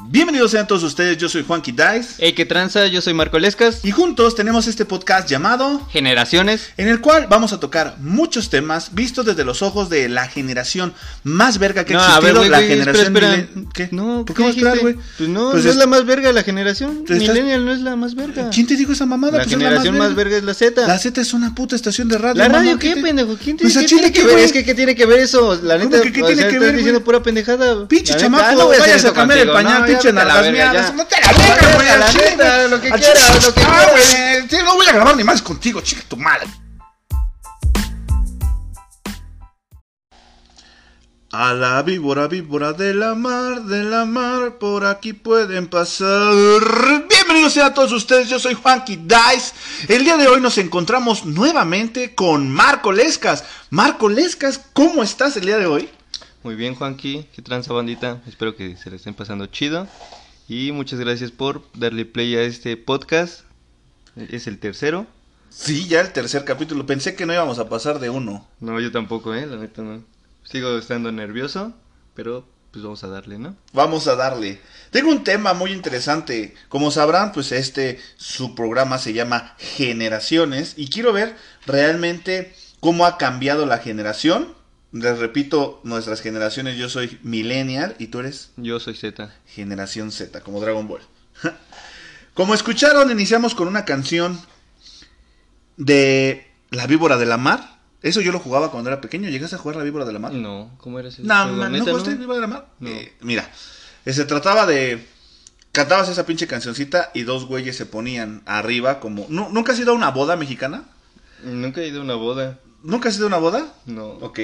Bienvenidos sean todos ustedes, yo soy Juanqui Dice. Hey, qué tranza, yo soy Marco Lescas. Y juntos tenemos este podcast llamado Generaciones. En el cual vamos a tocar muchos temas vistos desde los ojos de la generación más verga que ha No, a existido, ver, la generación espera, espera. milen- ¿Qué? No, ¿Por ¿qué vas a güey? Pues no, Pues no es- es la más verga de la generación. Estás- Millennial no es la más verga. ¿Quién te dijo esa mamada? La Pues es generación más verga es la Z. La Z es una puta estación de radio. ¿La mamá, radio qué, te- pendejo? ¿Quién te, Pues, ¿a qué tiene que ver? Es que ¿qué tiene que ver eso? La ¿Cómo neta, que qué tiene que ver, diciendo pura pendejada. Pinche La chamaco, ah, vayas a cambiar el pañal, pinche. No te la verga, güey, neta, lo que quieras, lo que Ah, no voy a grabar ni más contigo, chica tu madre. A la víbora, víbora de la mar, de la mar, por aquí pueden pasar. Bienvenidos sean a todos ustedes, yo soy Juanqui Dice. El día de hoy nos encontramos nuevamente con Marco Lescas. Marco Lescas, ¿cómo estás el día de hoy? Muy bien, Juanqui. Qué tranza, bandita. Espero que se la estén pasando chido. Y muchas gracias por darle play a este podcast. Es el tercero. Sí, ya el tercer capítulo. Pensé que no íbamos a pasar de uno. No, yo tampoco, eh, la neta no. Sigo estando nervioso, pero pues vamos a darle, ¿no? Vamos a darle. Tengo un tema muy interesante. Como sabrán, pues este, su programa se llama Generaciones. Y quiero ver realmente cómo ha cambiado la generación. Les repito, nuestras generaciones, yo soy millennial y tú eres Yo soy Z. generación Z, como Dragon Ball. Como escucharon, iniciamos con una canción de La víbora de la mar. Eso yo lo jugaba cuando era pequeño. ¿Llegaste a jugar La víbora de la mar? No, ¿cómo era ese? No, juego? man, ¿no ¿Neta, jugaste Víbora de la Mar? No. Eh, mira, eh, se trataba de... Cantabas esa pinche cancioncita y dos güeyes se ponían arriba como... ¿Nu- ¿Nunca has ido a una boda mexicana? Nunca he ido a una boda. ¿Nunca has ido a una boda? No. Ok.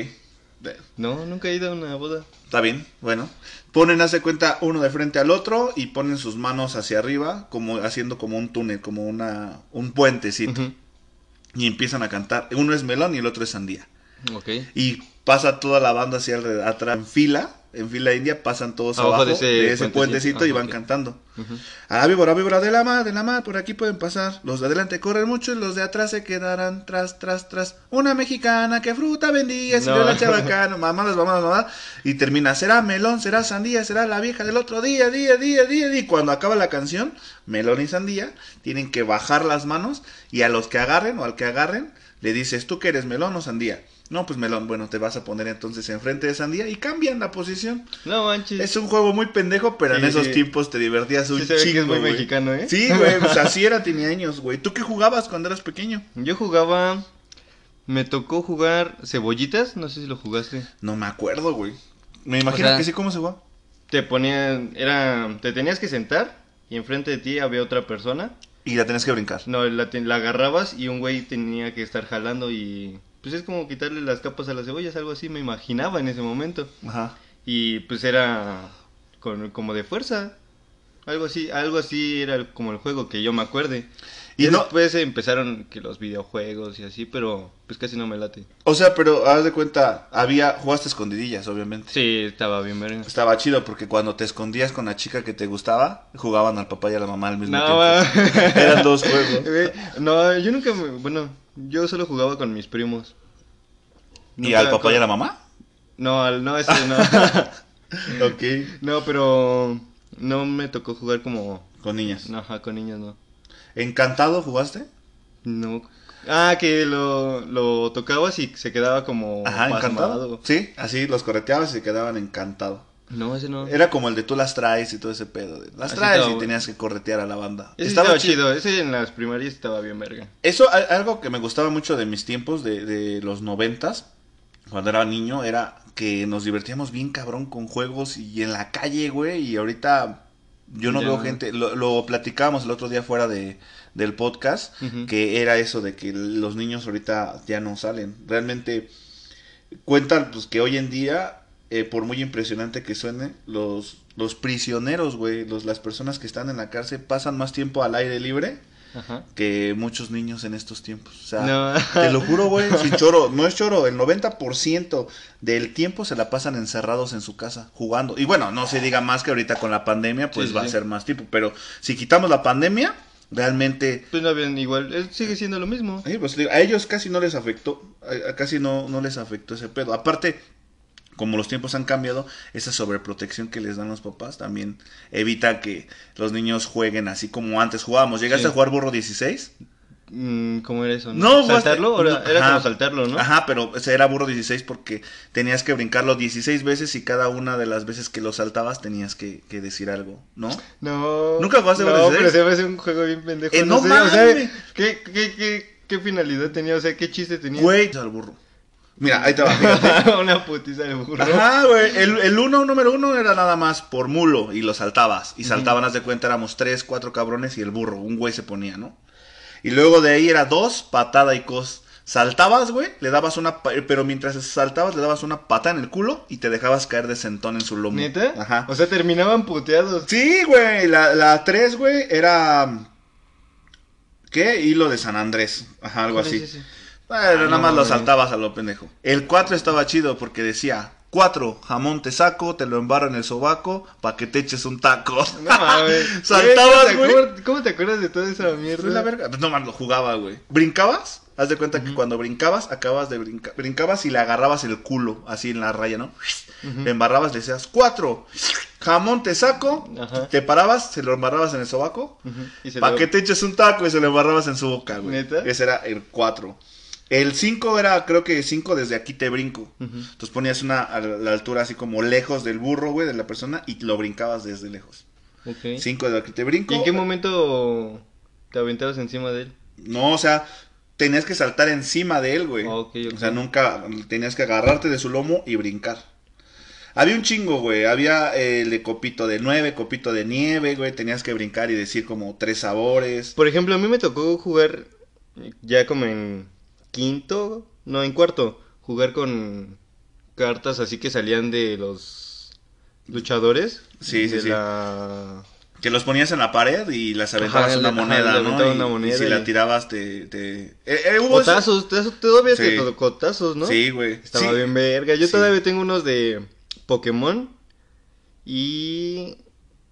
No, nunca he ido a una boda. Está bien, bueno. Ponen, hace cuenta, uno de frente al otro y ponen sus manos hacia arriba, como haciendo como un túnel, como una un puentecito. Ujú. Y empiezan a cantar. Uno es melón y el otro es sandía. Ok. Y pasa toda la banda hacia alrededor, atrás, en fila, en fila india, pasan todos Abajo abajo, de de ese puentecito. y van cantando. Ujú. A la víbora, víbora de la mar, de la mar, por aquí pueden pasar. Los de adelante corren mucho y los de atrás se quedarán tras, tras, tras. Una mexicana que fruta vendía, sirvió No. la chabacana, mamadas, mamadas, mamadas. Y termina, será melón, será sandía, será la vieja del otro día, día, día, día, día. Y cuando acaba la canción, melón y sandía, tienen que bajar las manos y a los que agarren o al que agarren, le dices, ¿tú que eres melón o sandía? No, pues melón, bueno, te vas a poner entonces enfrente de sandía y cambian la posición. No manches. Es un juego muy pendejo, pero Sí, en esos sí. tiempos te divertías un Sí que es muy güey. mexicano, ¿eh? Sí, güey, pues así era, tenía años, güey. ¿Tú qué jugabas cuando eras pequeño? Yo jugaba. Me tocó jugar cebollitas. No sé si lo jugaste. No me acuerdo, güey. Me imagino sea- que sí, ¿cómo se va? Te ponían. Era. Te tenías que sentar. Y enfrente de ti había otra persona. Y la tenés que brincar. No, la, la agarrabas y un güey tenía que estar jalando y... Pues es como quitarle las capas a las cebollas, algo así me imaginaba en ese momento. Ajá. Y pues era con, como de fuerza. Algo así, algo así era como el juego que yo me acuerde. Y Y no- después empezaron que los videojuegos y así, pero pues casi no me late. O sea, pero haz de cuenta, había, jugaste escondidillas, obviamente. Sí, estaba bien verga. Estaba chido porque cuando te escondías con la chica que te gustaba, jugaban al papá y a la mamá al mismo No, tiempo. Eran dos juegos. No, yo nunca me... Bueno, yo solo jugaba con mis primos. ¿Y Nunca al papá con- y a la mamá? No, al- no, ese no. Ok. no, pero no me tocó jugar como... Con niñas. no, Ajá, con niños no. ¿Encantado jugaste? No. Ah, que lo, lo tocabas y se quedaba como Ajá, encantado. Sí, así los correteabas y se quedaban encantados. No, ese no. Era como el de tú las traes y todo ese pedo. de, las Así traes estaba y tenías que corretear a la banda. Ese estaba, chido. Ese en las primarias estaba bien verga. Eso, algo que me gustaba mucho de mis tiempos, de, de los noventas, cuando era niño, era que nos divertíamos bien cabrón con juegos y en la calle, güey. Y ahorita yo no Ya veo gente, lo, lo platicábamos el otro día fuera de, del podcast, que era eso de que los niños ahorita ya no salen. Realmente cuentan pues que hoy en día, eh, por muy impresionante que suene, los, los prisioneros, güey, los, las personas que están en la cárcel pasan más tiempo al aire libre Ajá. que muchos niños en estos tiempos. O sea, No. te lo juro, güey, sin choro, no es choro, el 90% del tiempo se la pasan encerrados en su casa, jugando. Y bueno, no se diga más que ahorita con la pandemia, pues Sí, va sí. a ser más tiempo, pero si quitamos la pandemia, realmente... Pues no habían igual. Él sigue siendo lo mismo. Sí, pues, digo, a ellos casi no les afectó, a, a casi no, no les afectó ese pedo. Aparte, como los tiempos han cambiado, esa sobreprotección que les dan los papás también evita que los niños jueguen así como antes jugábamos. ¿Llegaste Sí. a jugar burro 16? Mm, ¿Cómo era eso? No, ¿Saltarlo? Era, era Ajá. como saltarlo, ¿no? Ajá, pero era burro 16 porque tenías que brincarlo 16 veces y cada una de las veces que lo saltabas tenías que, que decir algo, ¿no? No. ¿Nunca jugaste No, Burro pero 16? se me hace un juego bien pendejo. Eh, no sé, o sea. ¿qué, qué, qué, ¿qué finalidad tenía? O sea, ¿qué chiste tenía? Güey, al burro. Mira, ahí te va, fíjate. Una putiza de burro. Ajá, güey. El, el uno, número uno era nada más por mulo y lo saltabas. Y saltaban, haz de cuenta, éramos tres, cuatro cabrones y el burro. Un güey se ponía, ¿no? Y luego de ahí era dos, patada y cos. Saltabas, güey, le dabas una. pa- Pero mientras saltabas, le dabas una pata en el culo y te dejabas caer de sentón en su lomo. ¿Neta? Ajá. O sea, terminaban puteados. Sí, güey. La, la tres, güey, era. ¿Qué? Hilo de San Andrés. Ajá, algo ¿Cuál así. Bueno, Ay, nada más lo mames. saltabas a lo pendejo. El 4 estaba chido porque decía, 4, jamón te saco, te lo embarro en el sobaco, pa' que te eches un taco. No mames. Saltabas, ¿Cómo te güey. ¿Cómo te acuerdas de toda esa mierda? Pues la verga. Pues no más lo jugaba, güey. ¿Brincabas? Haz de cuenta que cuando brincabas, acabas de brincar. Brincabas y le agarrabas el culo, así en la raya, ¿no? Le embarrabas, le decías, 4, jamón te saco, Ajá. te parabas, se lo embarrabas en el sobaco, lo- que te eches un taco y se lo embarrabas en su boca, güey. Ese era el 4. El 5 era, creo que 5 desde aquí te brinco. Entonces ponías una a la altura así como lejos del burro, güey, de la persona y lo brincabas desde lejos. Ok. 5 desde aquí te brinco. ¿Y en qué momento te aventabas encima de él? No, o sea, tenías que saltar encima de él, güey. O sea, nunca tenías que agarrarte de su lomo y brincar. Había un chingo, güey. Había eh, el de copito de nueve, copito de nieve, güey. Tenías que brincar y decir como tres sabores. Por ejemplo, a mí me tocó jugar ya como en quinto, no, en cuarto, jugar con cartas así que salían de los luchadores. Sí, sí, sí. la... Que los ponías en la pared y las aventabas Ajá, una moneda, ¿no? Y- una y, moneda si y- la tirabas te... te... Eh, eh, hubo Cotazos, eso todavía te Sí. cotazos, ¿no? Sí, güey. Estaba Sí. bien verga. Yo Sí. todavía tengo unos de Pokémon y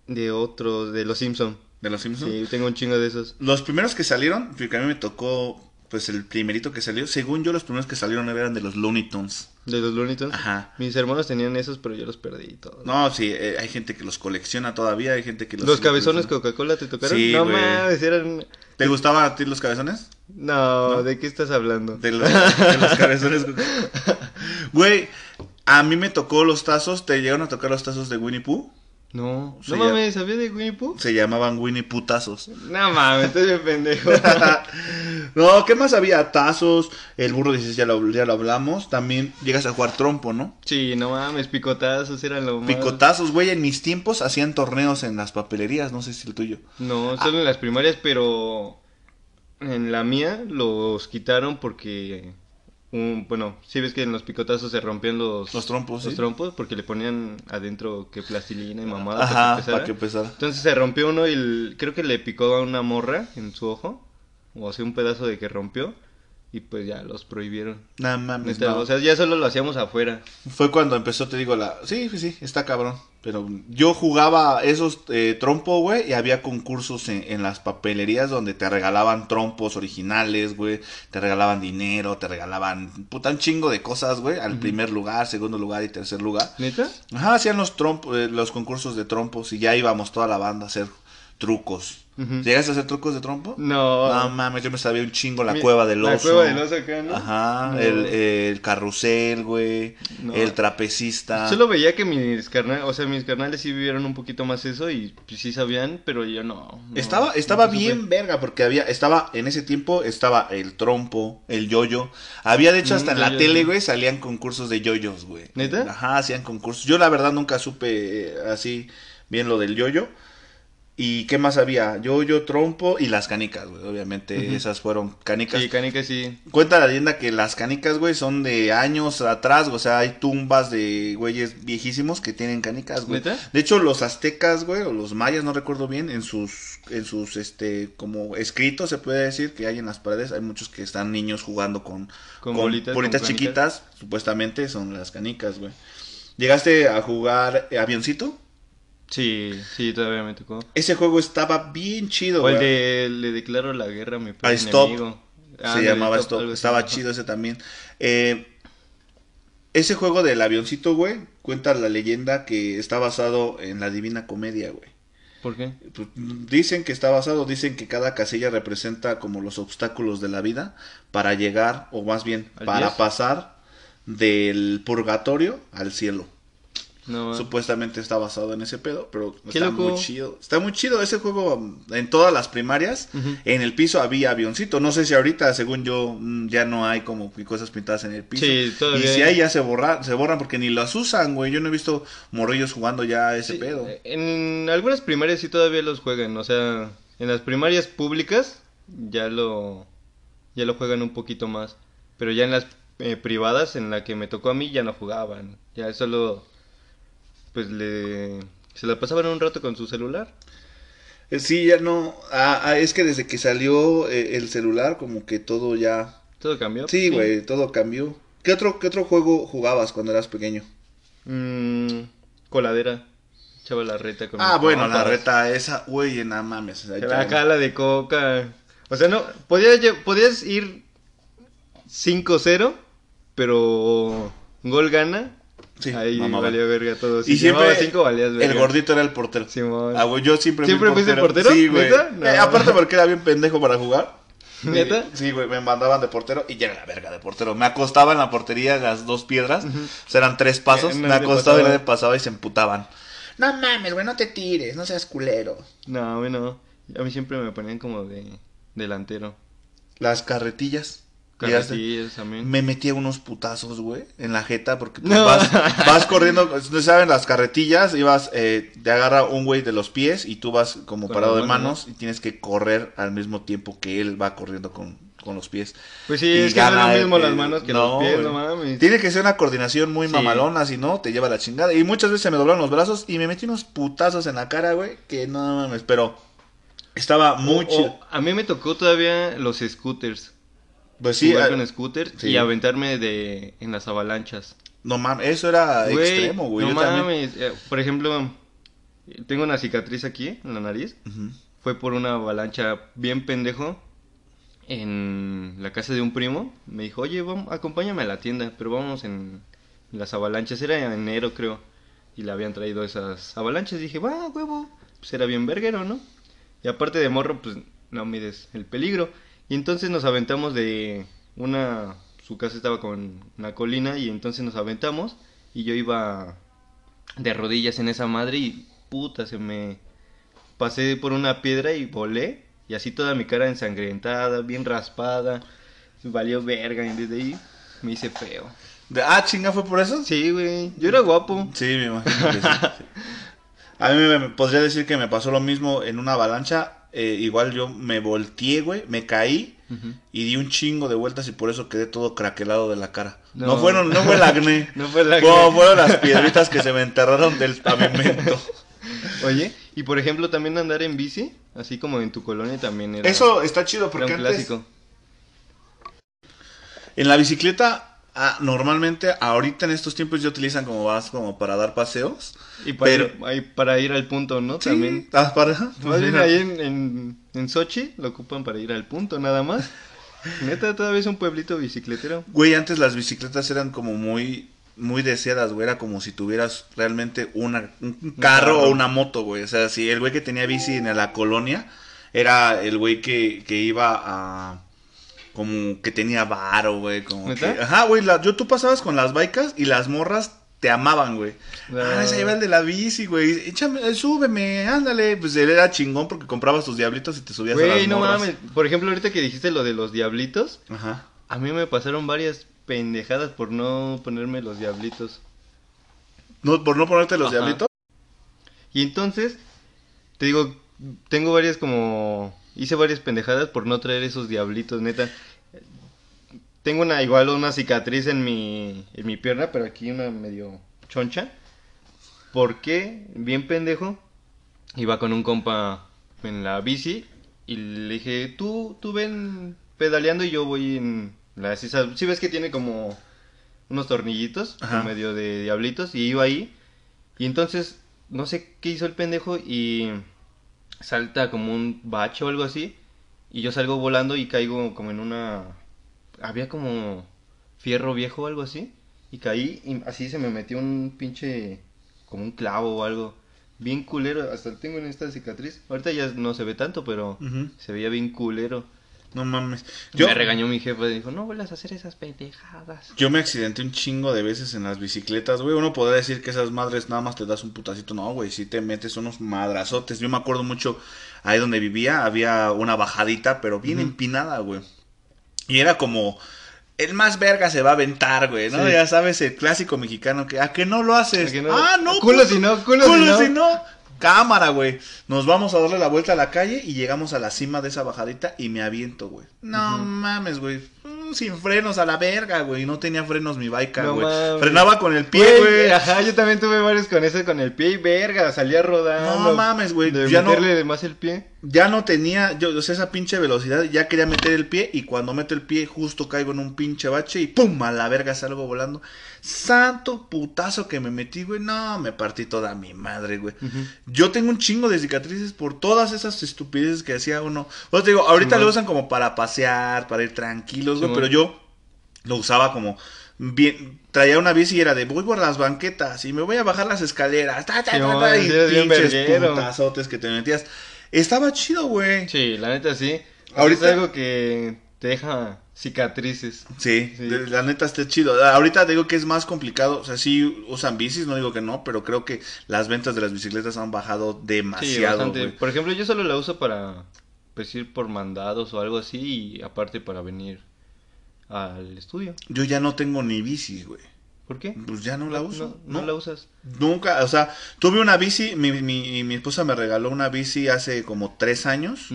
de otros, de los Simpson. De los Simpsons. Sí, tengo un chingo de esos. Los primeros que salieron, porque a mí me tocó, pues el primerito que salió. Según yo, los primeros que salieron eran de los Looney Tunes. De los Looney Tunes. Ajá. Mis hermanos tenían esos, pero yo los perdí todos. No, sí, eh, hay gente que los colecciona todavía, hay gente que los... ¿Los cabezones. Coca-Cola te tocaron? Sí, no mames, eran... ¿Te gustaban a ti los cabezones? No, ¿No? ¿de qué estás hablando? De los, de los cabezones. Güey, a mí me tocó los tazos, ¿te llegaron a tocar los tazos de Winnie Pooh? No, no mames, ¿sabía de Winnie Pooh? Se llamaban Winnie Pooh tazos. No mames, estoy bien pendejo. no, ¿qué más había? Tazos, el burro dices, ya lo, ya lo hablamos. También llegas a jugar trompo, ¿no? sí, no mames, picotazos eran lo más... Picotazos, güey, en mis tiempos hacían torneos en las papelerías, no sé si el tuyo. No, solo en las primarias, pero en la mía los quitaron porque, un, bueno, sí ves que en los picotazos se rompían los, Los trompos, los sí. trompos porque le ponían adentro que plastilina y mamada Ajá, para que para empezara. que empezara. Entonces se rompió uno y el- creo que le picó a una morra en su ojo, o así un pedazo de que rompió, y pues ya los prohibieron. No mames, Neta, no. O sea, ya solo lo hacíamos afuera. Fue cuando empezó, te digo, la... Sí, sí, sí, está cabrón. Pero yo jugaba esos eh, trompo, güey, y había concursos en, en las papelerías donde te regalaban trompos originales, güey. Te regalaban dinero, te regalaban puta un chingo de cosas, güey. Al primer lugar, segundo lugar y tercer lugar. ¿Neta? Ajá, hacían los, trompos, eh, los concursos de trompos y ya íbamos toda la banda a hacer trucos. Ujú. ¿Llegaste a hacer trucos de trompo? No. No mames, yo me sabía un chingo la Mi- cueva del oso. La cueva del oso acá, ¿no? Ajá, No. el, el carrusel, güey. No. El trapecista. Solo veía que mis carnales, o sea, mis carnales sí vivieron un poquito más eso y pues, sí sabían, pero yo no. no, Estaba, estaba bien supe. verga porque había, estaba, en ese tiempo estaba el trompo, el yoyo. Había de hecho hasta Mm, en la tele, güey, salían concursos de yoyos, güey. ¿Neta? Ajá, hacían concursos. Yo la verdad nunca supe eh, así bien lo del yoyo. ¿Y qué más había? Yoyo, trompo y las canicas, güey. Obviamente esas fueron canicas. Sí, canica sí. Cuenta la leyenda que las canicas, güey, son de años atrás, o sea, hay tumbas de güeyes viejísimos que tienen canicas, güey. ¿Neta? De hecho, los aztecas, güey, o los mayas, no recuerdo bien, en sus, en sus, este, como escritos, se puede decir que hay en las paredes, hay muchos que están niños jugando con, Con bolitas, con canicas. chiquitas, supuestamente son las canicas, güey. ¿Llegaste a jugar avioncito? Sí, sí, todavía me tocó. Ese juego estaba bien chido, O el güey. de le declaro la guerra a mi A peor Stop. enemigo. Se Ándale, llamaba Stop, así. Estaba chido ese también. Eh, ese juego del avioncito, güey, cuenta la leyenda que está basado en la Divina Comedia, güey. ¿Por qué? Pues, Dicen que está basado, dicen que cada casilla representa como los obstáculos de la vida para llegar, o más bien, ¿Al para 10? pasar del purgatorio al cielo. No, Supuestamente está basado en ese pedo, pero está loco. muy chido. Está muy chido ese juego en todas las primarias. En el piso había avioncito. No sé si ahorita, según yo, mm, ya no hay como cosas pintadas en el piso. Sí, todavía y si hay. ya se borran, se borran porque ni las usan, güey. Yo no he visto morrillos jugando ya ese Sí, pedo. eh, En algunas primarias sí todavía los juegan, o sea, en las primarias públicas ya lo ya lo juegan un poquito más, pero ya en las eh, privadas en la que me tocó a mí ya no jugaban, ya solo pues le se la pasaban un rato con su celular. Eh, Sí, ya no. Ah, ah, es que desde que salió eh, el celular, como que todo ya. Todo cambió. Sí, güey, todo cambió. ¿Qué otro, ¿Qué otro juego jugabas cuando eras pequeño? Mm, coladera. Echaba la reta con Ah, bueno, la reta esa, güey, nada mames. o sea, ya- la de coca. O sea, no, podías, podías ir 5-0, pero gol gana. Sí, Ahí mamaba. valía verga todo. Si y siempre 5 valías verga. el gordito era el portero. Simón. Ah, yo siempre, ¿Siempre fui fuiste el portero? Sí, güey. Eh, aparte porque era bien pendejo para jugar. ¿Neta? Sí, güey, me mandaban de portero y ya era la verga de portero. Me acostaba en la portería las dos piedras, o sea, eran tres pasos, Eh, me acostaba y nadie pasaba y se emputaban. No mames, güey, no te tires, no seas culero. No, a mí no. A mí siempre me ponían como de delantero. Las carretillas. Carretillas también. Me metía unos putazos, güey, en la jeta, porque pues, No. vas, vas corriendo, no saben, las carretillas, ibas, eh, te agarra un güey de los pies y tú vas como Con parado de manos, y tienes que correr al mismo tiempo que él va corriendo con, con los pies. Pues sí, Y es que no es lo mismo que- las manos que no, los pies, no mames. Tiene que ser una coordinación muy Sí. mamalona, si no, te lleva la chingada. Y muchas veces se me doblaron los brazos y me metí unos putazos en la cara, güey, que no mames, pero estaba muy O- chido. a mí me tocó todavía los scooters. Pues sí, jugar ah, con scooters sí. y aventarme de en las avalanchas. no mames, eso era Güey, extremo, güey. No yo mames. eh, Por ejemplo, tengo una cicatriz aquí en la nariz. Fue por una avalancha bien pendejo en la casa de un primo. Me dijo, oye, vamos, acompáñame a la tienda, pero vamos en las avalanchas. Era en enero, creo. Y le habían traído esas avalanchas. Dije, va, huevo. Pues era bien verguero, ¿no? Y aparte de morro, pues no mides el peligro. Y entonces nos aventamos de una... Su casa estaba con una colina y entonces nos aventamos. Y yo iba de rodillas en esa madre y puta, se me pasé por una piedra y volé. Y así toda mi cara ensangrentada, bien raspada. Valió verga y desde ahí me hice feo. Ah, chinga, ¿fue por eso? Sí, güey. Yo era guapo. Sí, me imagino que sí. sí. A mí me, me podría decir que me pasó lo mismo en una avalancha. Eh, igual yo me volteé, güey, me caí y di un chingo de vueltas y por eso quedé todo craquelado de la cara. No, No. fueron, no fue el acné. No fue el acné. Fue- fueron las piedritas que se me enterraron del pavimento. Oye, y por ejemplo también andar en bici, así como en tu colonia también era, Eso está chido era porque un antes, clásico. en la bicicleta, ah, normalmente ahorita en estos tiempos ya utilizan como vas como para dar paseos. Y para, pero- ir, ahí para ir al punto, ¿no? Sí, También. ah, para- Más bien ahí en, en, en Sochi lo ocupan para ir al punto, nada más. Neta, todavía es un pueblito bicicletero. Güey, antes las bicicletas eran como muy muy deseadas, güey, era como si tuvieras realmente una, un carro carro. o una moto, güey. O sea, si el güey que tenía bici en la colonia era el güey que, que iba a como que tenía varo, güey, como que. Ajá, güey, la- yo tú pasabas con las bikes y las morras te amaban, güey. No. Ah, ese iba el de la bici, güey. Échame, súbeme, ándale. Pues él era chingón porque comprabas tus diablitos y te subías a Güey, las no morras. mames. Por ejemplo, ahorita que dijiste lo de los diablitos, Ajá. a mí me pasaron varias pendejadas por no ponerme los diablitos. No, por no ponerte los Ajá. diablitos. Y entonces, te digo, tengo varias como... Hice varias pendejadas por no traer esos diablitos, neta. Tengo una igual una cicatriz en mi, en mi pierna, pero aquí una medio choncha. ¿Por qué? Bien pendejo. Iba con un compa en la bici y le dije, tú, tú ven pedaleando y yo voy en la... Si ves que tiene como unos tornillitos, en medio de diablitos, y iba ahí. Y entonces, no sé qué hizo el pendejo y salta como un bache o algo así. Y yo salgo volando y caigo como en una... Había como fierro viejo o algo así. y caí y así se me metió un pinche, como un clavo o algo. Bien culero, hasta tengo en esta cicatriz. Ahorita ya no se ve tanto, pero se veía bien culero. No mames. Yo, Me regañó mi jefe, dijo, no vuelvas a hacer esas pendejadas. yo me accidenté un chingo de veces en las bicicletas, güey. Uno podría decir que esas madres nada más te das un putacito. No, güey, si te metes unos madrazotes. Yo me acuerdo mucho ahí donde vivía, había una bajadita, pero bien empinada, güey. Y era como... El más verga se va a aventar, güey, ¿no? Sí. Ya sabes, el clásico mexicano que... ¿A que no lo haces? ¿A que no? Ah, no. Culo pues, si no, culo si no. si no. Cámara, güey. Nos vamos a darle la vuelta a la calle y llegamos a la cima de esa bajadita y me aviento, güey. No Ujú. mames, güey. Sin frenos a la verga, güey. No tenía frenos mi bike, No güey. Frenaba con el pie, Güey, güey. Ajá, yo también tuve varios con ese, con el pie y verga, salía rodando. No mames, güey, De ya no- meterle de más el pie. Ya no tenía, yo, o sea, esa pinche velocidad, ya quería meter el pie y cuando meto el pie justo caigo en un pinche bache y pum, a la verga salgo volando. Santo putazo que me metí, güey. No, me partí toda mi madre, güey. Yo tengo un chingo de cicatrices por todas esas estupideces que hacía uno. O sea, te digo, ahorita lo usan como para pasear, para ir tranquilos, güey. Pero yo lo usaba como bien traía una bici y era de voy por las banquetas y me voy a bajar las escaleras, ta, ta, ta, Simón, ta, y pinches putazotes que te metías. Estaba chido, güey. Sí, la neta sí. Ahorita- es algo que te deja cicatrices. Sí, Sí. la neta está chido. Ahorita digo que es más complicado. O sea, sí usan bicis, no digo que no, pero creo que las ventas de las bicicletas han bajado demasiado. Por ejemplo, yo solo la uso para pues ir por mandados o algo así y aparte para venir al estudio. Yo ya no tengo ni bici, güey. ¿Por qué? Pues ya no la uso. No, no la usas. Nunca, o sea, tuve una bici, mi, mi, mi esposa me regaló una bici hace como tres años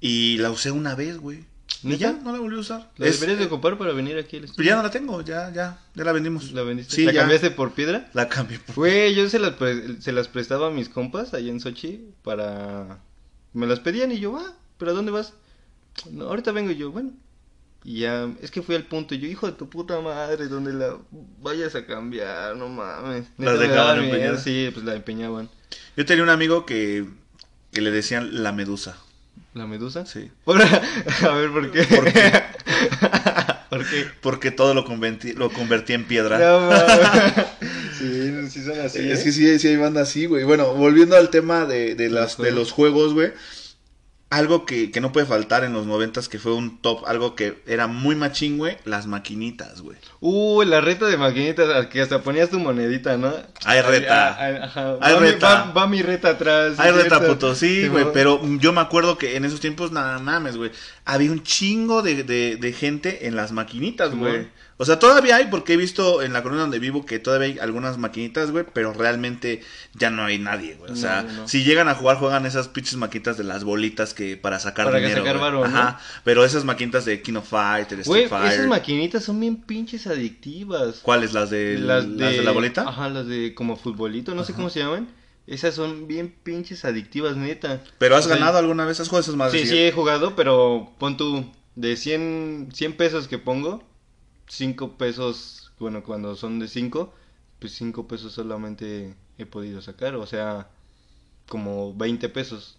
y la usé una vez, güey. Y ya, no la volví a usar. La Es- deberías de comprar para venir aquí al estudio. ya no la tengo, ya, ya, ya la vendimos. ¿La vendiste? Sí, ¿La ya. cambiaste por piedra? La cambié por... Güey, yo se las, pre- se las prestaba a mis compas allá en Sochi para... Me las pedían y yo, ah, ¿pero a dónde vas? No, ahorita vengo y yo, bueno. Y ya, es que fui al punto y yo, hijo de tu puta madre, donde la vayas a cambiar, no mames. ¿Las dejaban empeñadas? Sí, pues la empeñaban. Yo tenía un amigo que, que le decían la medusa. ¿La medusa? Sí. Por- a ver, ¿por qué? ¿Por qué? ¿Por qué? Porque todo lo convertí, lo convertí en piedra. No mames. sí, sí son así. es ¿eh? que sí, sí hay banda así, güey. Bueno, volviendo al tema de, de, los las, de los juegos, güey. Algo que, que no puede faltar en los noventas, que fue un top, algo que era muy machín, güey, las maquinitas, güey. Uh, la reta de maquinitas, que hasta ponías tu monedita, ¿no? Hay reta. Ah, ah, ajá. Hay va, mi- reta. va- va mi reta atrás. Ay, es reta, puto, sí, güey, pero yo me acuerdo que en esos tiempos, nada mames, güey, había un chingo de, de, de gente en las maquinitas, güey. O sea, todavía hay, porque he visto en la colonia donde vivo que todavía hay algunas maquinitas, güey, pero realmente ya no hay nadie, güey. O sea, no, no. si llegan a jugar, juegan esas pinches maquinitas de las bolitas que para sacar Para dinero, sacar güey. varo, ¿no? Ajá, pero esas maquinitas de King of Fighter, Street Fighter. esas maquinitas son bien pinches adictivas. ¿Cuáles? ¿Las de, las de... la bolita? Ajá, las de como futbolito, no sé Ajá. cómo se llaman. Esas son bien pinches adictivas, neta. ¿Pero has O sea, ganado alguna vez? ¿Has jugado esas madres? Sí, sí he jugado, pero pon tú, de 100, 100 pesos que pongo, 5 pesos, bueno, cuando son de 5, pues 5 pesos solamente he podido sacar, o sea, como 20 pesos.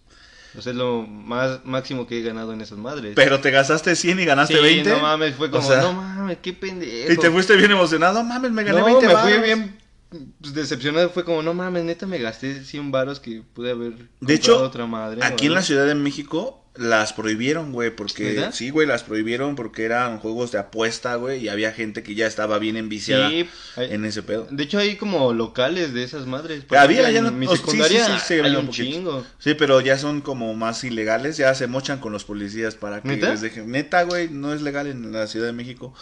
O sea, es lo más máximo que he ganado en esas madres. Pero te gastaste 100 y ganaste sí, 20. no mames, fue O como, sea, no mames, qué pendejo. Y te fuiste bien emocionado, mames, me gané no, 20 me fui bien pues, decepcionado, fue como, no mames, neta me gasté 100 varos que pude haber De hecho, otra madre. Aquí en la. Ciudad de México las prohibieron, güey, porque sí, güey, las prohibieron porque eran juegos de apuesta, güey, y había gente que ya estaba bien enviciada Sí, hay- en ese pedo. De hecho, hay como locales de esas madres. Había, ya en no- mi oh, sí, sí, secundaria sí, sí, hay había un chingo. Sí, pero ya son como más ilegales, ya se mochan con los policías para que ¿Neta? les dejen. Neta, güey, no es legal en la Ciudad de México.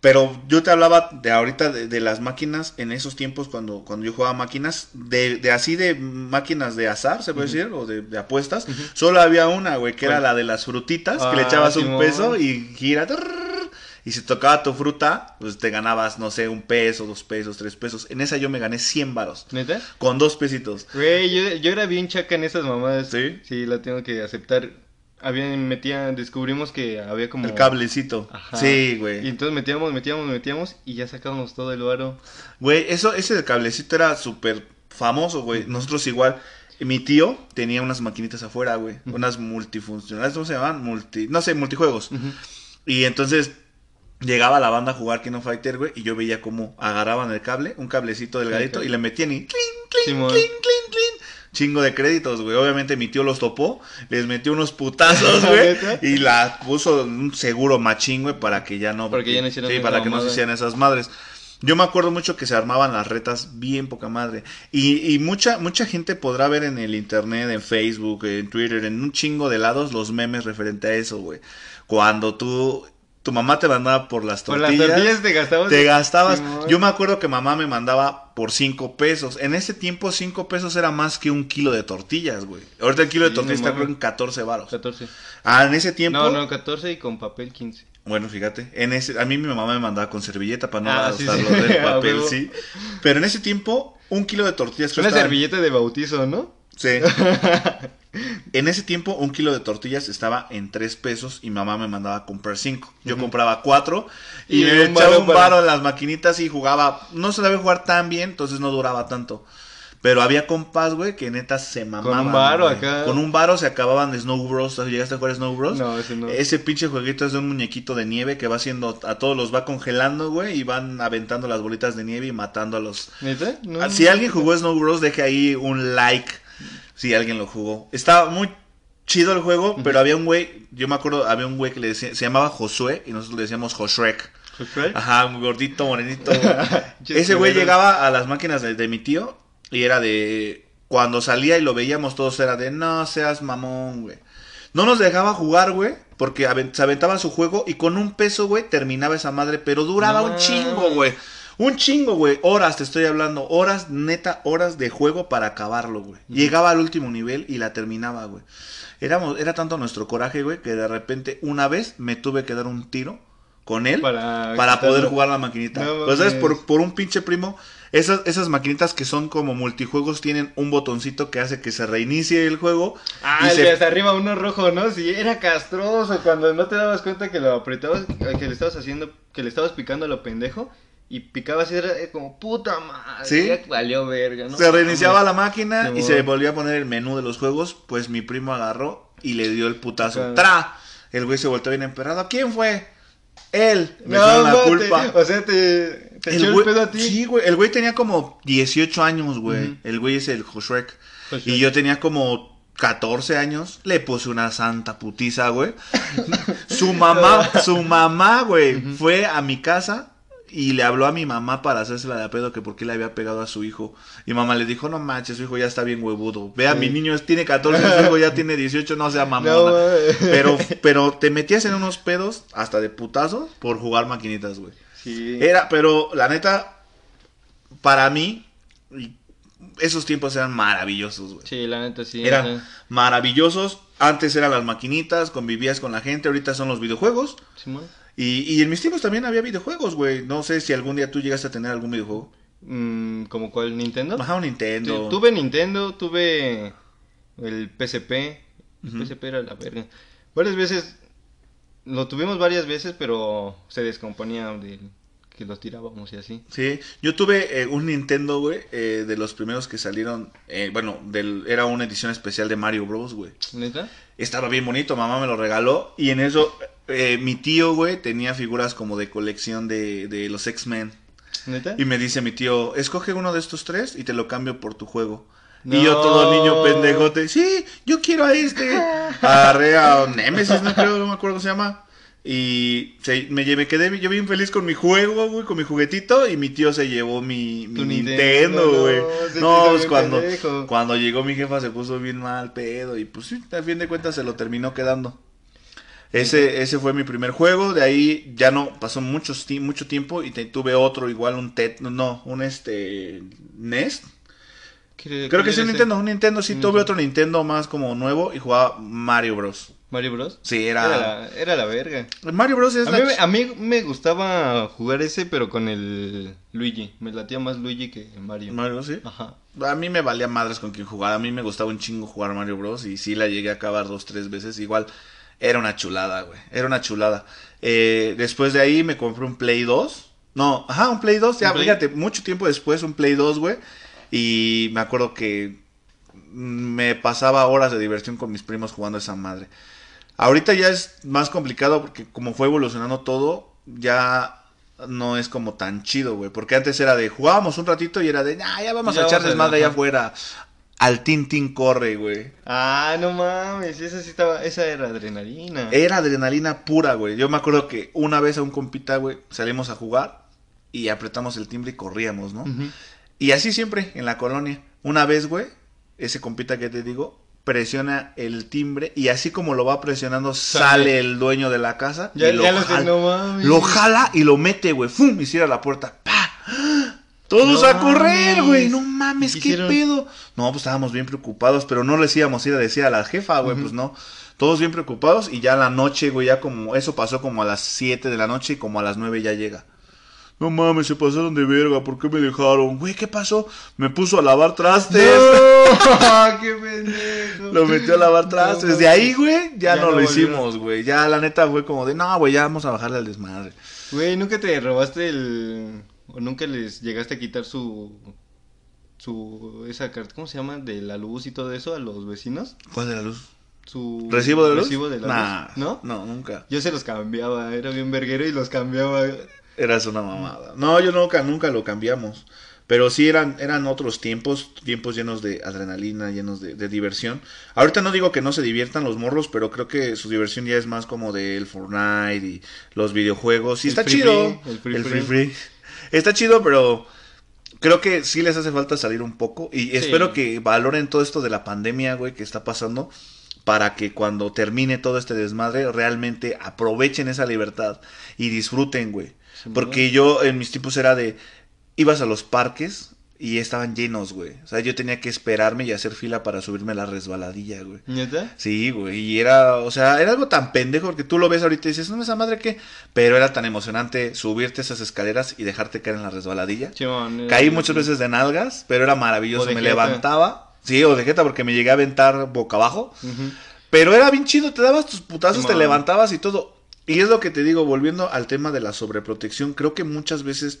Pero yo te hablaba de ahorita de, de las máquinas en esos tiempos cuando, cuando yo jugaba máquinas, de, de así de máquinas de azar, se puede decir, o de, de apuestas. Solo había una, güey, que era la de las frutitas, que Ah, le echabas un peso y gira. Y si tocaba tu fruta, pues te ganabas, no sé, un peso, dos pesos, tres pesos. En esa yo me gané 100 varos. ¿Neta? Con dos pesitos. Güey, yo, yo era bien chaca en esas mamadas. ¿Sí? Sí, la tengo que aceptar. Había, metía, descubrimos que había como... El cablecito. Ajá. Sí, Y güey. entonces metíamos, metíamos, metíamos y ya sacábamos todo el varo. Güey, eso, ese del cablecito era súper famoso, güey. Nosotros igual. Mi tío tenía unas maquinitas afuera, güey. Unas multifuncionales, ¿cómo se llaman? Multi, no sé, multijuegos. Y entonces Llegaba la banda a jugar Kino Fighter, güey, y yo veía cómo agarraban el cable, un cablecito delgadito, Sí, y le metían y clink, clink, clink, clink, clink. Chingo de créditos, güey. Obviamente mi tío los topó, les metió unos putazos, güey. Y la puso un seguro machín, güey, para que ya no. Para que ya no hicieran Sí, esa para que no se hicieran esas madres. Yo me acuerdo mucho que se armaban las retas bien poca madre. Y, y mucha, mucha gente podrá ver en el internet, en Facebook, en Twitter, en un chingo de lados los memes referente a eso, güey. Cuando tú, tu mamá te mandaba por las Por tortillas. las tortillas te gastabas. Te gastabas. Simón. Yo me acuerdo que mamá me mandaba por 5 pesos. En ese tiempo, 5 pesos era más que un kilo de tortillas, güey. Ahorita el kilo de Sí, tortillas está creo en 14 varos. 14. Ah, en ese tiempo. No, no, 14 y con papel 15. Bueno, fíjate, en ese, a mí mi mamá me mandaba con servilleta para no Ah, sí, gastar sí. lo del papel, sí. Pero en ese tiempo, un kilo de tortillas Una servilleta de bautizo, ¿no? Sí. en ese tiempo, un kilo de tortillas estaba en 3 pesos y mamá me mandaba a comprar 5. Yo compraba 4 y, Y me un echaba varo un para- varo en las maquinitas y jugaba. No se sabía jugar tan bien, entonces no duraba tanto. Pero había compas, güey, que neta se mamaban. un varo acá. Con un varo se acababan Snow Bros. ¿Llegaste a jugar Snow Bros? No, ese no. Ese pinche jueguito es de un muñequito de nieve que va haciendo, a todos los va congelando, güey, y van aventando las bolitas de nieve y matando a los... ¿Neta? No. Ah, Si alguien jugó Snow Bros, deje ahí un like si alguien lo jugó. Estaba muy chido el juego, pero había un güey, yo me acuerdo, había un güey que le decía, se llamaba Josué y nosotros le decíamos Joshrek. ¿Josué? Ajá, un gordito, morenito. Ese güey llegaba a las máquinas de, de mi tío y era de... Cuando salía y lo veíamos todos era de, no seas mamón, güey. No nos dejaba jugar, güey, porque se aventaba su juego y con un peso, güey, terminaba esa madre, pero duraba No un chingo, güey. Un chingo, güey. Horas, te estoy hablando. Horas, neta, horas de juego para acabarlo, güey. Llegaba al último nivel y la terminaba, güey. Éramos, era tanto nuestro coraje, güey, que de repente una vez me tuve que dar un tiro con él Para, para poder jugar la maquinita. No Pues, ¿sabes? Por, por un pinche primo. Esas, esas maquinitas que son como multijuegos tienen un botoncito que hace que se reinicie el juego. Ah, y el se- de hasta arriba uno rojo, ¿no? Sí, era castroso cuando no te dabas cuenta que lo apretabas, que le estabas haciendo, que le estabas picando a lo pendejo y picabas y era como puta madre. Sí. ya valió verga, ¿no? se reiniciaba la máquina y se volvía a poner el menú de los juegos. Pues mi primo agarró y le dio el putazo. ¡Tra! El güey se volteó bien emperrado. ¿Quién fue? Él. Me No, la culpa. O sea, te, te echó el güey- pedo a ti. Sí, güey. El güey tenía como 18 años, güey. El güey es el Joshrek. Josué. Y yo tenía como 14 años. Le puse una santa putiza, güey. su mamá, su mamá, güey, fue a mi casa y le habló a mi mamá para hacerse la de a pedo que por qué le había pegado a su hijo. Y mamá le dijo, no manches, su hijo ya está bien huevudo. Vea, Sí. mi niño tiene 14, su hijo ya tiene 18, no sea mamona. No, pero, pero te metías en unos pedos, hasta de putazos, por jugar maquinitas, güey. Sí. Era, pero la neta, para mí, esos tiempos eran maravillosos, güey. Sí, la neta sí. Eran maravillosos. Antes eran las maquinitas, convivías con la gente, ahorita son los videojuegos. Simón. Y, y en mis tiempos también había videojuegos, güey. No sé si algún día tú llegaste a tener algún videojuego. Mm, ¿Como cuál? ¿Nintendo? Ajá, un Nintendo. Tu- Tuve Nintendo, tuve el PSP. El Ujú. PSP era la verga. Varias veces, lo tuvimos varias veces, pero se descomponía de que los tirábamos y así. Sí, yo tuve eh, un Nintendo, güey, eh, de los primeros que salieron. eh, bueno, del, era una edición especial de Mario Bros, güey. ¿Neta? Estaba bien bonito, mamá me lo regaló. Y en eso, eh, mi tío, güey, tenía figuras como de colección de, de los X-Men. ¿Neta? Y me dice mi tío, escoge uno de estos tres y te lo cambio por tu juego. No. Y yo todo niño pendejote, sí, yo quiero a este. Agarré a Nemesis, no creo, no me acuerdo cómo se llama. Y se- me, me quedé yo bien feliz con mi juego, güey, con mi juguetito. Y mi tío se llevó mi, Nintendo, güey. no, pues cuando, pendejo. cuando llegó mi jefa se puso bien mal pedo. Y pues sí, al fin de cuentas se lo terminó quedando. Ese, ese fue mi primer juego, de ahí ya no pasó mucho, ti- mucho tiempo y te- tuve otro igual, un TED, no, un este NES. ¿Qué- Creo que sí, un? Nintendo, un Nintendo, sí, tuve otro Nintendo más como nuevo y jugaba Mario Bros. ¿Mario Bros? Sí, Era era... la, era la verga. Mario Bros es A la mí, a mí me gustaba jugar ese, pero con el Luigi. Me latía más Luigi que Mario. Mario, sí. Ajá. A mí me valía madres con quien jugar, a mí me gustaba un chingo jugar Mario Bros. Y sí la llegué a acabar dos, tres veces, igual era una chulada, güey, era una chulada. Eh, después de ahí me compré un Play 2. No, ajá, un Play 2, ya, fíjate, mucho tiempo después un Play 2, güey. Y me acuerdo que me pasaba horas de diversión con mis primos jugando esa madre. Ahorita ya es más complicado porque como fue evolucionando todo, ya no es como tan chido, güey. Porque antes era de jugábamos un ratito y era de, ah, ya vamos Ya a echar a- desmadre allá afuera. Al Tintín corre, güey. Ah, no mames, esa sí estaba, esa era adrenalina. Era adrenalina pura, güey. Yo me acuerdo que una vez a un compita, güey, salimos a jugar y apretamos el timbre y corríamos, ¿no? Y así siempre en la colonia. Una vez, güey, ese compita que te digo, presiona el timbre y así como lo va presionando, sale, Sale. el dueño de la casa Ya, y lo, ya lo jala, no mames. lo jala y lo mete, güey, ¡fum! y cierra la puerta. Todos No a correr, güey. No mames, ¿Y qué hicieron? pedo. No, pues estábamos bien preocupados, pero no les íbamos a ir a decir a la jefa, güey, pues no. Todos bien preocupados y ya la noche, güey, ya como eso pasó como a las 7 de la noche y como a las 9 ya llega. No mames, se pasaron de verga, ¿por qué me dejaron? Güey, ¿qué pasó? Me puso a lavar trastes. No, qué pendejo. Lo metió a lavar trastes. No, Desde ahí, güey, ya, Ya no, no lo hicimos, güey. Ya la neta fue como de, no, güey, ya vamos a bajarle al desmadre. Güey, ¿nunca te robaste el... o nunca les llegaste a quitar su... su... esa carta, ¿cómo se llama? De la luz y todo eso a los vecinos? ¿Cuál de la luz? Su... ¿Recibo de luz? Recibo de la Nah, luz, ¿no? No, nunca. Yo se los cambiaba, era bien verguero y los cambiaba. Eras una mamada. No, yo nunca, nunca lo cambiamos. Pero sí eran, eran otros tiempos, tiempos llenos de adrenalina, llenos de, de diversión. Ahorita no digo que no se diviertan los morros, pero creo que su diversión ya es más como del Fortnite y los videojuegos. Y El está free chido. free, el free el free. free free. Está chido, pero creo que sí les hace falta salir un poco. Y Sí. espero que valoren todo esto de la pandemia, güey, que está pasando. Para que cuando termine todo este desmadre, realmente aprovechen esa libertad y disfruten, güey. Porque yo en mis tiempos era de, ibas a los parques y estaban llenos, güey. O sea, yo tenía que esperarme y hacer fila para subirme a la resbaladilla, güey. ¿Neta? Sí, güey, y era, o sea, era algo tan pendejo porque tú lo ves ahorita y dices, no, esa madre qué, pero era tan emocionante subirte esas escaleras y dejarte caer en la resbaladilla. Era- Caí muchas veces de nalgas, pero era maravilloso, me levantaba, sí, o de jeta porque me llegué a aventar boca abajo, pero era bien chido, te dabas tus putazos, te levantabas y todo. Y es lo que te digo, volviendo al tema de la sobreprotección, creo que muchas veces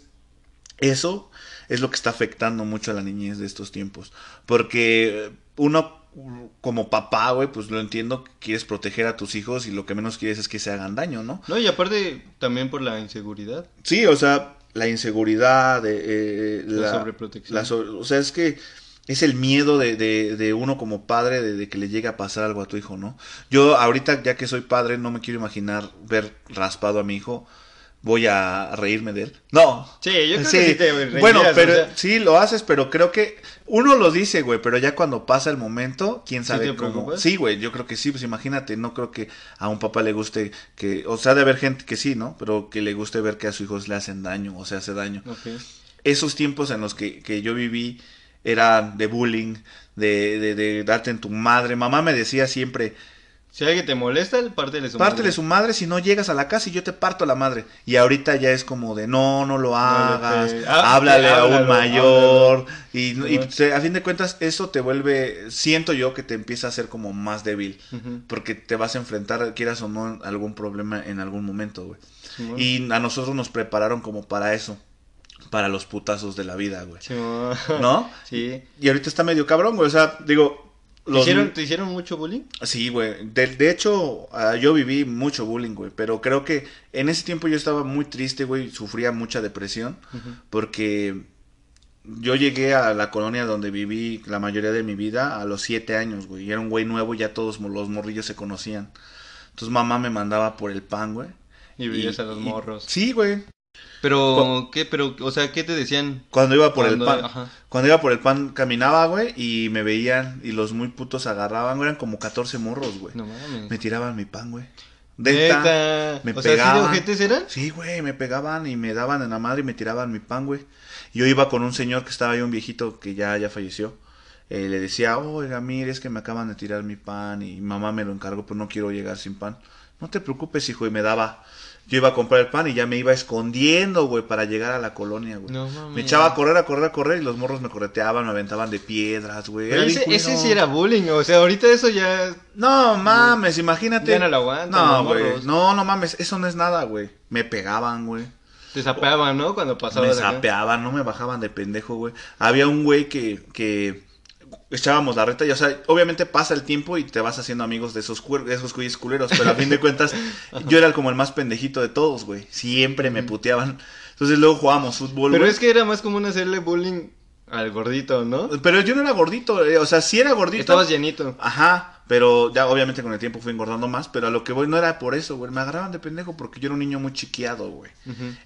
eso es lo que está afectando mucho a la niñez de estos tiempos. Porque uno como papá, güey, pues lo entiendo, que quieres proteger a tus hijos y lo que menos quieres es que se hagan daño, ¿no? No, y aparte también por la inseguridad. Sí, o sea, la inseguridad, eh, eh, La la, sobreprotección. la o sea, es que es el miedo de, de, de uno como padre de, de que le llegue a pasar algo a tu hijo, ¿no? Yo ahorita, ya que soy padre, no me quiero imaginar ver raspado a mi hijo. Voy a reírme de él. No. Sí, yo creo que sí te reirías, Bueno, o pero sea. sí lo haces, pero creo que uno lo dice, güey, pero ya cuando pasa el momento, quién ¿Sí sabe te cómo. preocupas? Sí, güey, yo creo que sí, pues imagínate, no creo que a un papá le guste que, o sea, de haber gente que sí, ¿no? Pero que le guste ver que a sus hijos le hacen daño o se hace daño. Esos tiempos en los que, que yo viví eran de bullying, de, de, de darte en tu madre. Mamá me decía siempre, Si alguien te molesta, pártele su pártele madre. su madre si no llegas a la casa y yo te parto la madre. Y ahorita ya es como de, no, no lo hagas, ah, háblale a un háblalo, mayor. Y, y Ajá. te- a fin de cuentas eso te vuelve, siento yo que te empieza a hacer como más débil. Porque te vas a enfrentar, quieras o no, algún problema en algún momento, güey. Y a nosotros nos prepararon como para eso. Para los putazos de la vida, güey. ¿No? Sí. Y ahorita está medio cabrón, güey. O sea, digo. ¿Te hicieron, ¿Te hicieron mucho bullying? Sí, güey. De, de hecho, ah, yo viví mucho bullying, güey. Pero creo que en ese tiempo yo estaba muy triste, güey. Sufría mucha depresión. Porque yo llegué a la colonia donde viví la mayoría de mi vida a los siete años, güey. Y era un güey nuevo y ya todos los morrillos se conocían. Entonces mamá me mandaba por el pan, güey. Y veías a los y- morros. Sí, güey. Pero, ¿qué? Pero, o sea, ¿qué te decían? Cuando iba por Cuando- el pan. ajá. Cuando iba por el pan caminaba, güey, y me veían y los muy putos agarraban, güey, eran como 14 morros, güey. No mames. Me tiraban mi pan, güey. Neta. me o sea, ¿sí de pegaban. ojetes eran? Sí, güey, me pegaban y me daban en la madre y me tiraban mi pan, güey. Yo iba con un señor que estaba ahí, un viejito que ya, ya falleció. Eh, le decía, oiga, mire, es que me acaban de tirar mi pan y mamá me lo encargó, pero no quiero llegar sin pan. No te preocupes, hijo, y me daba. Yo iba a comprar el pan y ya me iba escondiendo, güey, para llegar a la colonia, güey. No mames. Me echaba a correr, a correr, a correr y los morros me correteaban, me aventaban de piedras, güey. Ese, ese sí era bullying, o sea, ahorita eso ya... No mames, imagínate. Ya no lo aguantan No, güey. No, no mames, eso no es nada, güey. Me pegaban, güey. Te sapeaban, ¿no? Cuando pasaba Me sapeaban, no me bajaban de pendejo, güey. Había un güey que, que echábamos la reta y, o sea, obviamente pasa el tiempo y te vas haciendo amigos de esos, de esos güeyes culeros, pero a fin de cuentas yo era como el más pendejito de todos, güey. Siempre me puteaban. Entonces luego jugábamos fútbol, Pero güey. es que era más común hacerle bullying al gordito, ¿no? Pero yo no era gordito, eh, o sea, sí era gordito. Estabas llenito. Ajá, pero ya obviamente con el tiempo fui engordando más, pero a lo que voy no era por eso, güey. Me agarraban de pendejo porque yo era un niño muy chiqueado, güey.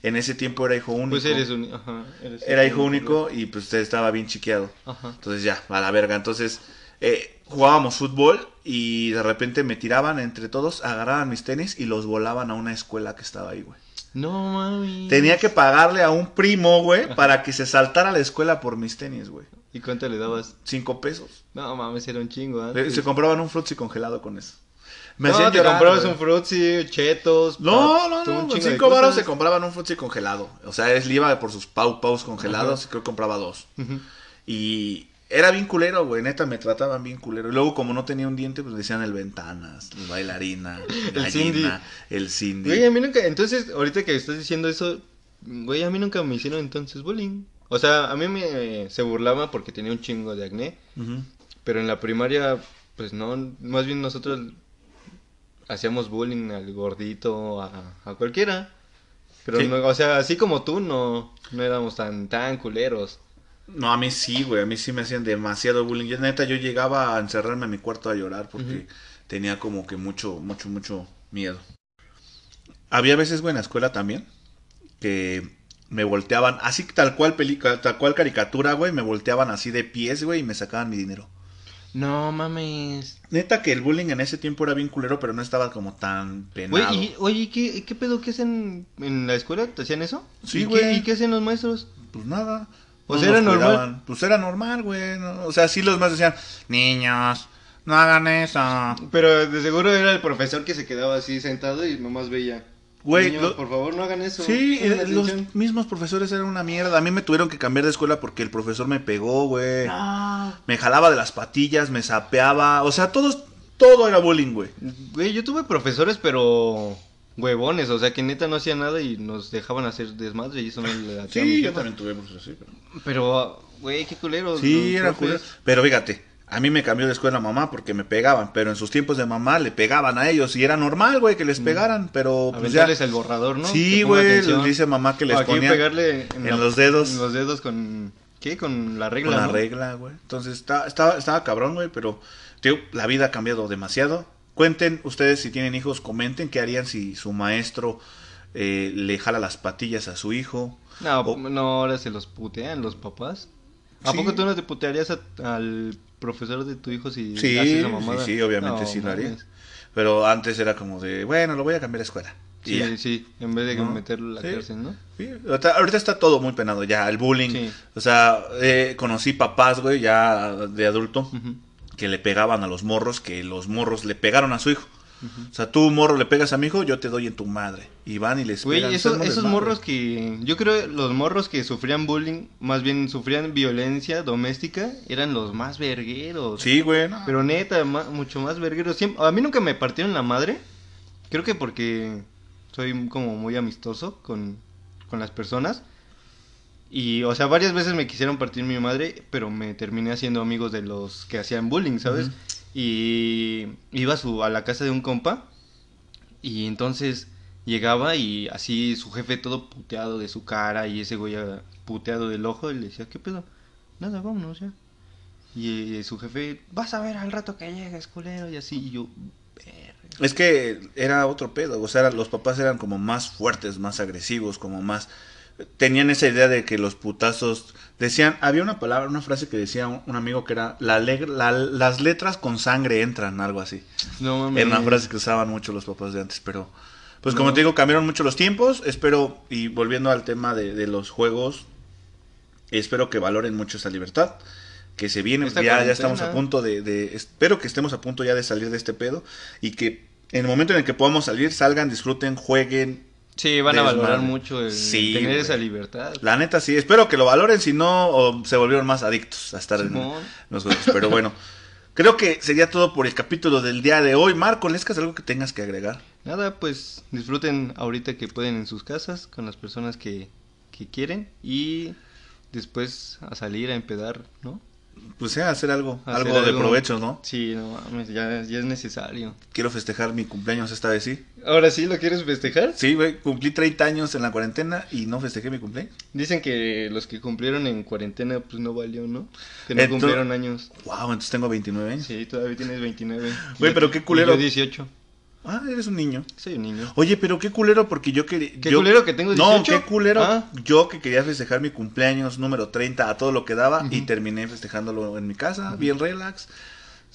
En ese tiempo era hijo único. Pues eres un... Ajá, eres Era un- hijo único y pues estaba bien chiqueado. Ajá. Entonces ya, a la verga. Entonces eh, jugábamos fútbol y de repente me tiraban entre todos, agarraban mis tenis y los volaban a una escuela que estaba ahí, güey. No, mami. Tenía que pagarle a un primo, güey, para que se saltara a la escuela por mis tenis, güey. ¿Y cuánto le dabas? Cinco pesos. No, mames, era un chingo, Eh, antes. Se compraban un frutzi congelado con eso. Me no, te llorar, comprabas güey. un frutzi, chetos... No, no, no, con cinco varos se compraban un frutzi congelado. O sea, él iba por sus pau paus congelados Ajá. y creo que compraba dos. Y era bien culero, güey, neta, me trataban bien culero. Y luego, como no tenía un diente, pues me decían el ventanas, el bailarina, El Cindy. el Cindy. Güey, a mí nunca... Entonces, ahorita que estás diciendo eso... Güey, a mí nunca me hicieron entonces bullying. O sea, a mí me... Se burlaba porque tenía un chingo de acné. Pero en la primaria, pues no, más bien nosotros hacíamos bullying al gordito, a, a cualquiera. Pero no, o sea, así como tú, no, no éramos tan, tan culeros. No, a mí sí, güey, a mí sí me hacían demasiado bullying. Yo, neta, yo llegaba a encerrarme en mi cuarto a llorar porque tenía como que mucho, mucho, mucho miedo. Había veces, güey, en la escuela también que me volteaban, así tal cual película, tal cual caricatura, güey, me volteaban así de pies, güey, y me sacaban mi dinero. No mames. Neta que el bullying en ese tiempo era bien culero, pero no estaba como tan Güey, penado. y, oye, ¿y ¿qué, ¿qué pedo? ¿Qué hacen en la escuela? ¿Te hacían eso? Sí, ¿Y güey. Qué, ¿Y qué hacen los maestros? Pues nada. Sea, era normal. cuidaban. Pues era normal, güey. no- O sea, sí los más decían, niños, no hagan eso. Pero de seguro era el profesor que se quedaba así sentado y nomás veía. Güey, Niños, lo- por favor, no hagan eso. Sí, eh, los mismos profesores eran una mierda. A mí me tuvieron que cambiar de escuela porque el profesor me pegó, güey. No. Me jalaba de las patillas, me sapeaba. O sea, todos, todo era bullying, güey. Güey, yo tuve profesores, pero huevones, o sea, que neta no hacían nada y nos dejaban hacer desmadre y eso no le hacía Sí, yo también tuve así. Pero... Pero, güey, qué culero. Sí, los era profes. culero. Pero fíjate, a mí me cambió de escuela mamá porque me pegaban. Pero en sus tiempos de mamá le pegaban a ellos. Y era normal, güey, que les pegaran. Pero pues ya. Aventarles el borrador, ¿no? Sí, Que ponga güey, atención. les dice mamá que les aquí ponía pegarle en los dedos. En los dedos con... ¿Qué? Con la regla, con la ¿no? regla, güey. Entonces está, estaba, estaba cabrón, güey, pero tío, la vida ha cambiado demasiado. Cuenten ustedes si tienen hijos, comenten qué harían si su maestro eh, le jala las patillas a su hijo. No, O- no, ahora se los putean los papás. ¿A Sí. poco tú no te putearías a- al profesor de tu hijo si Sí, haces sí, mamada? sí, obviamente No, sí lo haría. mames. Pero antes era como de, bueno, lo voy a cambiar de escuela. Sí, ya. sí, en vez de ¿No? meterlo a la Sí. cárcel, ¿no? Sí, ahorita, está todo muy penado ya, el bullying. Sí. O sea, eh, conocí papás, güey, ya de adulto, Ujú. Que le pegaban a los morros, que los morros le pegaron a su hijo. O sea, tú, morro, le pegas a mi hijo, yo te doy en tu madre. Y van y les Güey, esos, Son esos desmadre. morros que... Yo creo los morros que sufrían bullying, más bien sufrían violencia doméstica, eran los más vergueros. Sí, güey. no. Pero neta, mucho más vergueros. Siempre, a mí nunca me partieron la madre. Creo que porque soy como muy amistoso con, con las personas. Y, o sea, varias veces me quisieron partir mi madre, pero me terminé haciendo amigos de los que hacían bullying, ¿sabes? Y iba a, su, a la casa de un compa. Y entonces llegaba y así su jefe todo puteado de su cara y ese güey ah, puteado del ojo y le decía, ¿qué pedo? Nada, vámonos ya. Y eh, su jefe, vas a ver al rato que llegues, culero, y así, y yo, "Verga". Es que era otro pedo. O sea, los papás eran como más fuertes, más agresivos, como más. Tenían esa idea de que los putazos. Decían, había una palabra, una frase que decía un, un amigo que era: la, la- las letras con sangre entran, algo así. No mames. Era una frase que usaban mucho los papás de antes, pero. Pues como No. te digo, cambiaron mucho los tiempos. Espero, y volviendo al tema de, de los juegos, espero que valoren mucho esa libertad. Que se viene, Esta ya, ya estamos a punto de, de- Espero que estemos a punto ya de salir de este pedo. Y que en el momento en el que podamos salir, salgan, disfruten, jueguen. Sí, van a valorar mucho el Sí, tener esa libertad. La neta sí, espero que lo valoren, si no, o se volvieron más adictos a estar en los juegos. Pero bueno, creo que sería todo por el capítulo del día de hoy. Marco, ¿lescas algo que tengas que agregar? Nada, pues disfruten ahorita que pueden en sus casas con las personas que, que quieren y después a salir a empedar, ¿no? Pues sea, hacer algo, Hacer algo de provecho, ¿no? Sí, no mames, ya, ya es necesario. Quiero festejar mi cumpleaños esta vez, sí. ¿Ahora sí lo quieres festejar? Sí, güey, cumplí 30 años en la cuarentena y no festejé mi cumpleaños. Dicen que los que cumplieron en cuarentena, pues no valió, ¿no? Que no cumplieron años. Wow, entonces tengo 29 años. Sí, todavía tienes 29. Güey, pero qué culero. y Yo 18. Ah, eres un niño. Soy un niño. Oye, pero qué culero porque yo quería... ¿Qué yo- culero que tengo 18? No, qué culero. Ah. Yo que quería festejar mi cumpleaños número 30 a todo lo que daba y Ujú. terminé festejándolo en mi casa, bien relax,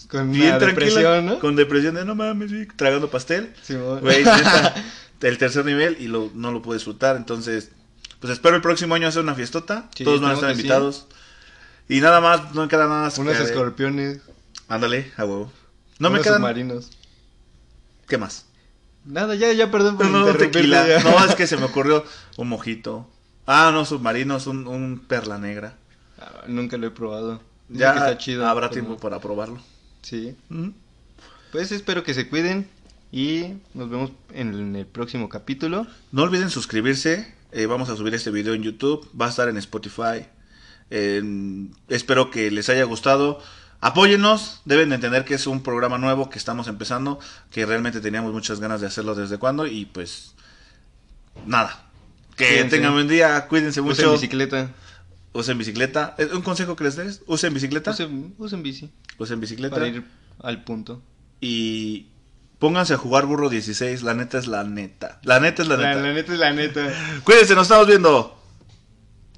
Con bien depresión, ¿no? con depresión de no mames, sí, tragando pastel. Simón. Güey, neta, el tercer nivel y lo, no lo pude disfrutar, entonces pues espero el próximo año hacer una fiestota, Sí, todos van a estar que sí. invitados. Y nada más, no me queda nada más Unos que- escorpiones. Ándale, a huevo. No me unos quedan submarinos. ¿Qué más? Nada, ya, ya, perdón por No, tequila. ya. No, es que se me ocurrió un mojito. Ah, no, submarinos, un, un perla negra. Ah, nunca lo he probado. Ya que está chido. habrá pero- tiempo para probarlo. Sí. Mm. Pues espero que se cuiden y nos vemos en el próximo capítulo. No olviden suscribirse. eh, vamos a subir este video en YouTube. Va a estar en Spotify. Espero que les haya gustado. Apóyennos. Deben de entender que es un programa nuevo que estamos empezando. Que realmente teníamos muchas ganas de hacerlo desde cuando. Y pues. Nada. Que Cuídense. tengan buen día. Cuídense Usen mucho. bicicleta. Usen bicicleta. Eh, ¿Un consejo que les des? Usen bicicleta. Usen, usen bici. Usen bicicleta. Para ir al punto. Y pónganse a jugar burro 16. La neta es la neta. La neta es la La, neta. la neta es la neta. Cuídense, nos estamos viendo.